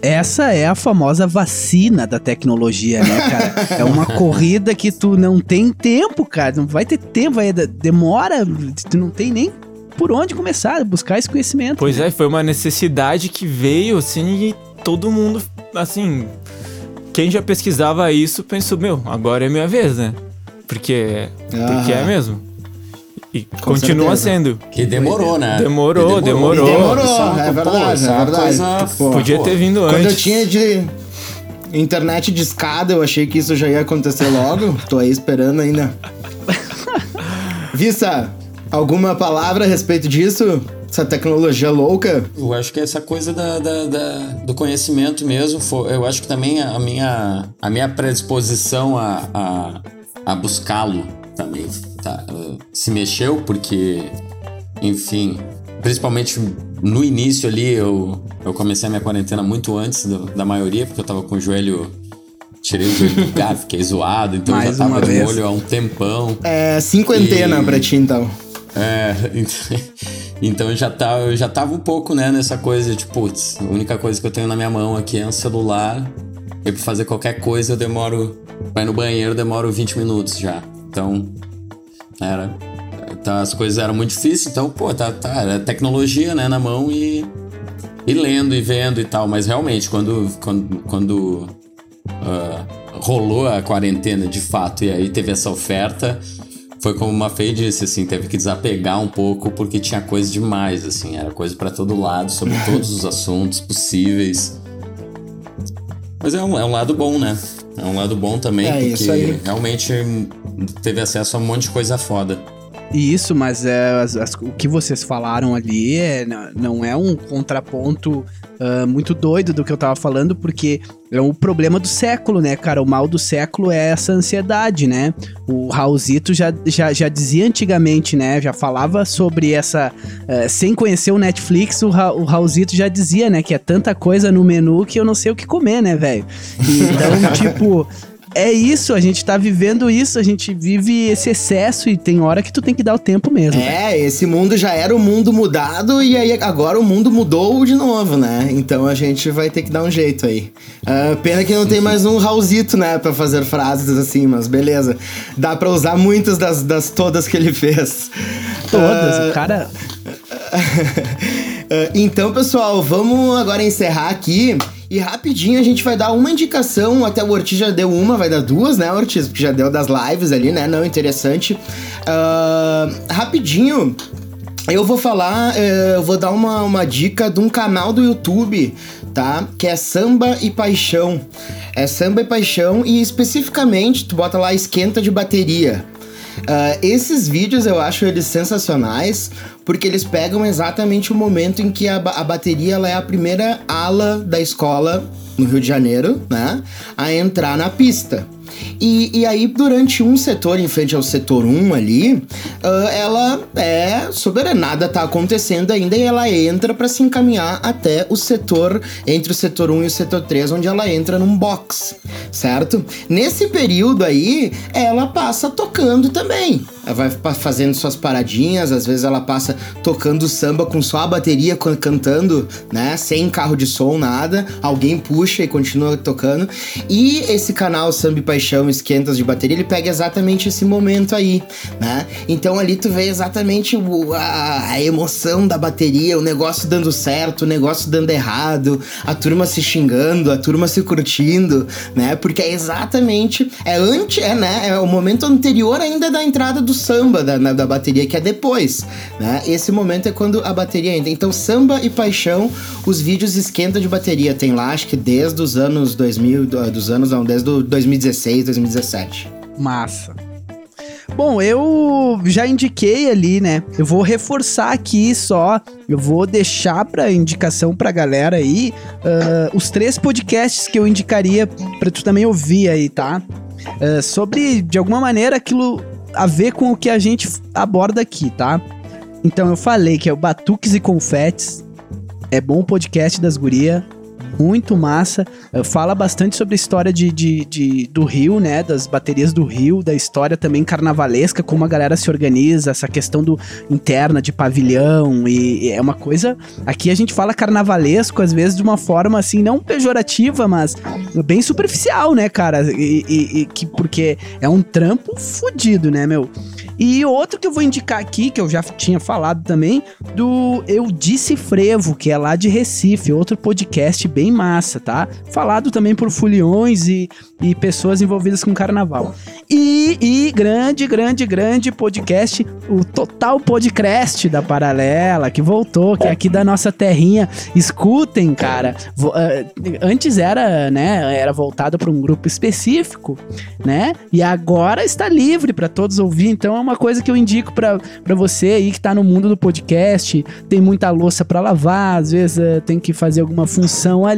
Essa é a famosa vacina da tecnologia, né, cara? é uma corrida que tu não tem tempo, cara. Não vai ter tempo, vai, demora, tu não tem nem por onde começar, buscar esse conhecimento. Pois é, foi uma necessidade que veio, assim, e todo mundo, assim. Quem já pesquisava isso pensou, meu, agora é minha vez, né? Porque, porque é mesmo. E Com continua certeza. sendo. Que demorou, né? Demorou, demorou. Demorou, demorou é verdade, é verdade. Coisa, Podia ter vindo antes. Quando eu tinha de internet de escada, eu achei que isso já ia acontecer logo. Tô aí esperando ainda. Vista, Alguma palavra a respeito disso? Essa tecnologia louca? Eu acho que essa coisa da, da, da do conhecimento mesmo, foi, eu acho que também a minha, a minha predisposição a, a, a buscá-lo também tá, se mexeu, porque, enfim, principalmente no início ali, eu, eu comecei a minha quarentena muito antes do, da maioria, porque eu tava com o joelho Tirei o joelho do lugar, fiquei zoado, então Mais já tava de molho há um tempão. É, cinquentena e... pra ti então. É, então já tá, eu já tava um pouco, né, nessa coisa de, putz, a única coisa que eu tenho na minha mão aqui é um celular. E pra fazer qualquer coisa eu demoro. Vai no banheiro, eu demoro 20 minutos já. Então, era. Tá, as coisas eram muito difíceis, então, pô, tá, tá, era tecnologia, né, na mão e. E lendo e vendo e tal. Mas realmente, quando. Quando. quando uh, rolou a quarentena de fato e aí teve essa oferta foi como uma Fei disse, assim, teve que desapegar um pouco porque tinha coisa demais, assim, era coisa para todo lado, sobre todos os assuntos possíveis. Mas é um, é um lado bom, né? É um lado bom também, É, porque realmente teve acesso a um monte de coisa foda. Isso, mas é, as- as- o que vocês falaram ali é, não é um contraponto ah, muito doido do que eu tava falando, porque é o problema do século, né, cara? O mal do século é essa ansiedade, né? O Raulzito já, já, já dizia antigamente, né? Já falava sobre essa. eh, sem conhecer o Netflix, o, Ra o Raulzito já dizia, né? Que é tanta coisa no menu que eu não sei o que comer, né, velho? Então, tipo. É isso, a gente tá vivendo isso, a gente vive esse excesso e tem hora que tu tem que dar o tempo mesmo. velho. É, esse mundo já era o mundo mudado e aí agora o mundo mudou de novo, né? Então a gente vai ter que dar um jeito aí. Ah, pena que não tem mais um Raulzito, né, pra fazer frases assim, mas beleza. Dá pra usar muitas das, das todas que ele fez. Todas, Ah, o cara. Ah, então, pessoal, vamos agora encerrar aqui. E rapidinho a gente vai dar uma indicação. Até o Ortiz já deu uma, vai dar duas, né, Ortiz? Porque já deu das lives ali, né? Não, interessante. Ah, rapidinho. Eu vou falar, eh, eu vou dar uma, uma dica de um canal do YouTube, tá? Que é Samba e Paixão. É Samba e Paixão e especificamente tu bota lá esquenta de bateria. Ah, esses vídeos eu acho eles sensacionais porque eles pegam exatamente o momento em que a, a bateria ela é a primeira ala da escola no Rio de Janeiro, né? A entrar na pista. E, e aí, durante um setor, em frente ao setor 1 ali, ah, ela é soberana, nada tá acontecendo ainda e ela entra para se encaminhar até o setor, entre o setor 1 e o setor 3, onde ela entra num box, certo? Nesse período aí, ela passa tocando também. Vai fazendo suas paradinhas, às vezes ela passa tocando samba com só a bateria can- cantando, né? Sem carro de som, nada. Alguém puxa e continua tocando. E esse canal Samba e Paixão Esquentas de Bateria, ele pega exatamente esse momento aí, né? Então ali tu vê exatamente a emoção da bateria, o negócio dando certo, o negócio dando errado, a turma se xingando, a turma se curtindo, né? Porque é exatamente, é antes, é, né? É o momento anterior ainda da entrada do samba da, na- da bateria, que é depois, né? Esse momento é quando a bateria entra. Então, samba e paixão, os vídeos esquenta de bateria tem lá, acho que desde os anos 2000, do- dos anos, não, desde o 2016, 2017. Massa. Bom, eu já indiquei ali, né? Eu vou reforçar aqui só. Eu vou deixar pra indicação pra galera aí ah, os três podcasts que eu indicaria pra tu também ouvir aí, tá? Ah, sobre, de alguma maneira, aquilo a ver com o que a gente aborda aqui, tá? Então eu falei que é o Batuques e Confetes. É bom podcast das guria. Muito massa. Uh, Fala bastante sobre a história de, de- de- do Rio, né? Das baterias do Rio, da história também carnavalesca, como a galera se organiza, essa questão do interna de pavilhão. E, e é uma coisa. Aqui a gente fala carnavalesco, às vezes, de uma forma assim, não pejorativa, mas bem superficial, né, cara? E, e- e que, porque é um trampo fudido, né, meu? E outro que eu vou indicar aqui, que eu já tinha falado também, do Eu Disse Frevo, que é lá de Recife, outro podcast bem massa, tá? Falado também por foliões e, e pessoas envolvidas com carnaval. E, e grande, grande, grande podcast, o Total Podcast da Paralela, que voltou, que é aqui da nossa terrinha. Escutem, cara. Ah, antes era, né, era voltado para um grupo específico, né? E agora está livre para todos ouvir. Então é uma coisa que eu indico para você aí que tá no mundo do podcast, tem muita louça para lavar, às vezes eh, tem que fazer alguma função ali.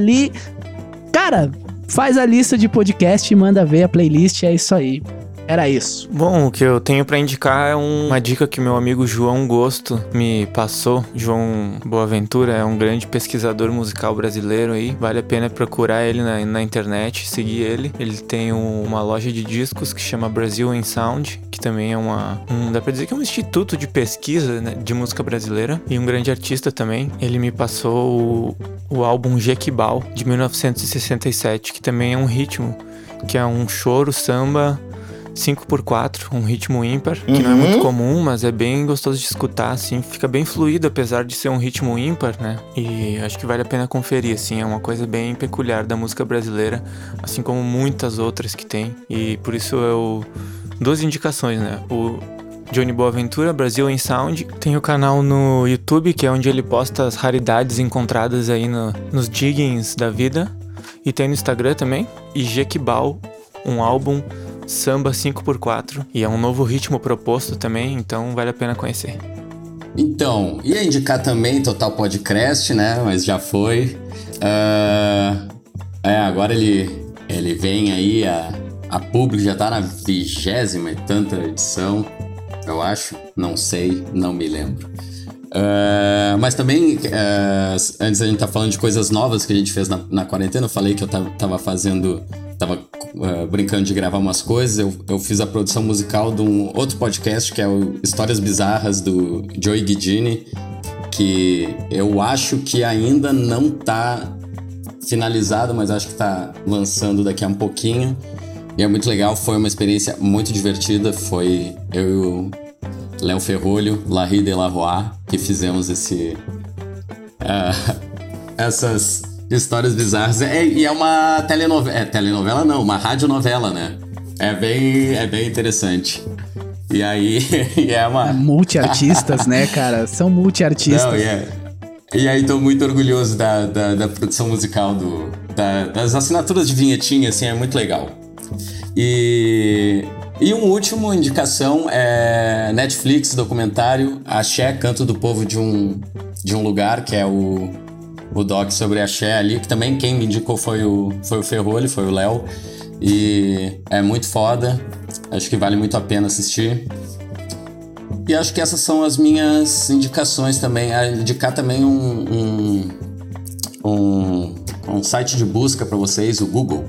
Cara, faz a lista de podcast e manda ver a playlist, é isso aí. Era isso. Bom, o que eu tenho pra indicar é um- uma dica que meu amigo João Gosto me passou. João Boaventura é um grande pesquisador musical brasileiro aí. Vale a pena procurar ele na, na internet, seguir ele. Ele tem um- uma loja de discos que chama Brasil in Sound, que também é uma. Um, dá pra dizer que é um instituto de pesquisa né, de música brasileira. E um grande artista também. Ele me passou o, o álbum Jequibal, de 1967, que também é um ritmo, que é um choro samba 5x4, um ritmo ímpar, que não é Uhum. muito comum, mas é bem gostoso de escutar, assim, fica bem fluido, apesar de ser um ritmo ímpar, né? E acho que vale a pena conferir, assim, é uma coisa bem peculiar da música brasileira, assim como muitas outras que tem. E por isso eu. Duas indicações, né? O Johnny Boaventura, Brasil em Sound. Tem o canal no YouTube, que é onde ele posta as raridades encontradas aí no, nos diggings da vida. E tem no Instagram também. E Jequibal, um álbum samba 5x4. E é um novo ritmo proposto também, então vale a pena conhecer. Então, ia indicar também Total Podcast, né? Mas já foi. Uh, é, agora ele, ele vem aí, a, a público já tá na vigésima e tanta edição, eu acho. Não sei, não me lembro. Uh, mas também, uh, antes a gente tá falando de coisas novas que a gente fez na, na quarentena, eu falei que eu tava, fazendo, tava uh, brincando de gravar umas coisas. Eu, eu fiz a produção musical de um outro podcast que é o Histórias Bizarras do Joey Guidini, que eu acho que ainda não tá finalizado, mas acho que tá lançando daqui a um pouquinho. E é muito legal, foi uma experiência muito divertida. Foi eu Léo Ferrolho, Larry de la Roi, que fizemos esse. Uh, essas histórias bizarras. É, e é uma telenovela. É, telenovela não, uma radionovela, né? É bem, é bem interessante. E aí, e é uma. Multiartistas, né, cara? São multiartistas. Não, e, é, e aí tô muito orgulhoso da, da, da produção musical, do, da, das assinaturas de vinhetinha, assim, é muito legal. E e um último indicação é Netflix, documentário Axé, Canto do Povo de um, de um Lugar, que é o, o doc sobre Axé ali, que também quem me indicou foi o, foi o Ferrolho, foi o Léo. E é muito foda, acho que vale muito a pena assistir. E acho que essas são as minhas indicações também. A indicar também um, um, um, um site de busca para vocês, o Google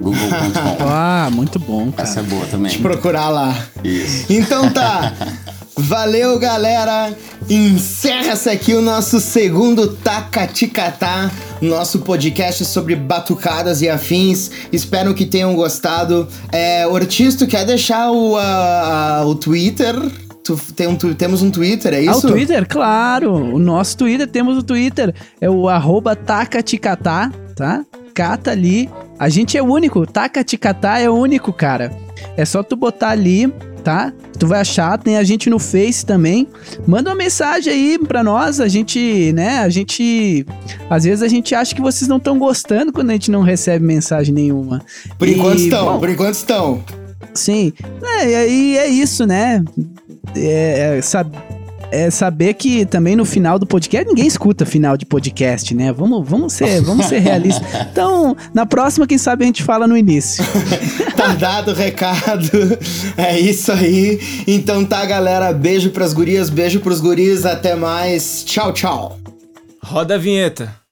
google.com. ah, muito bom, cara. Essa é boa também. De procurar lá. Isso. Então tá. Valeu, galera! Encerra-se aqui o nosso segundo Tacaticatá, nosso podcast sobre batucadas e afins. Espero que tenham gostado. É, Ortiz, tu quer deixar o, a, a, o Twitter? Tu, tem um, tu, temos um Twitter, é isso? Ah, o Twitter, claro! O nosso Twitter, temos o Twitter. É o arroba Tacaticatá, tá? Cata ali a gente é único, Taca Ticatá é único, cara. É só tu botar ali, tá? Tu vai achar, tem a gente no Face também. Manda uma mensagem aí pra nós, a gente, né, a gente... Às vezes a gente acha que vocês não estão gostando quando a gente não recebe mensagem nenhuma. Por enquanto estão, por enquanto estão. Sim, é, e aí é isso, né? É, é, sabe, é saber que também no final do podcast, ninguém escuta final de podcast, né? Vamos, vamos ser, vamos ser realistas. Então, na próxima, quem sabe a gente fala no início. tá dado o recado. É isso aí. Então tá, galera. Beijo pras gurias, beijo pros guris. Até mais. Tchau, tchau. Roda a vinheta.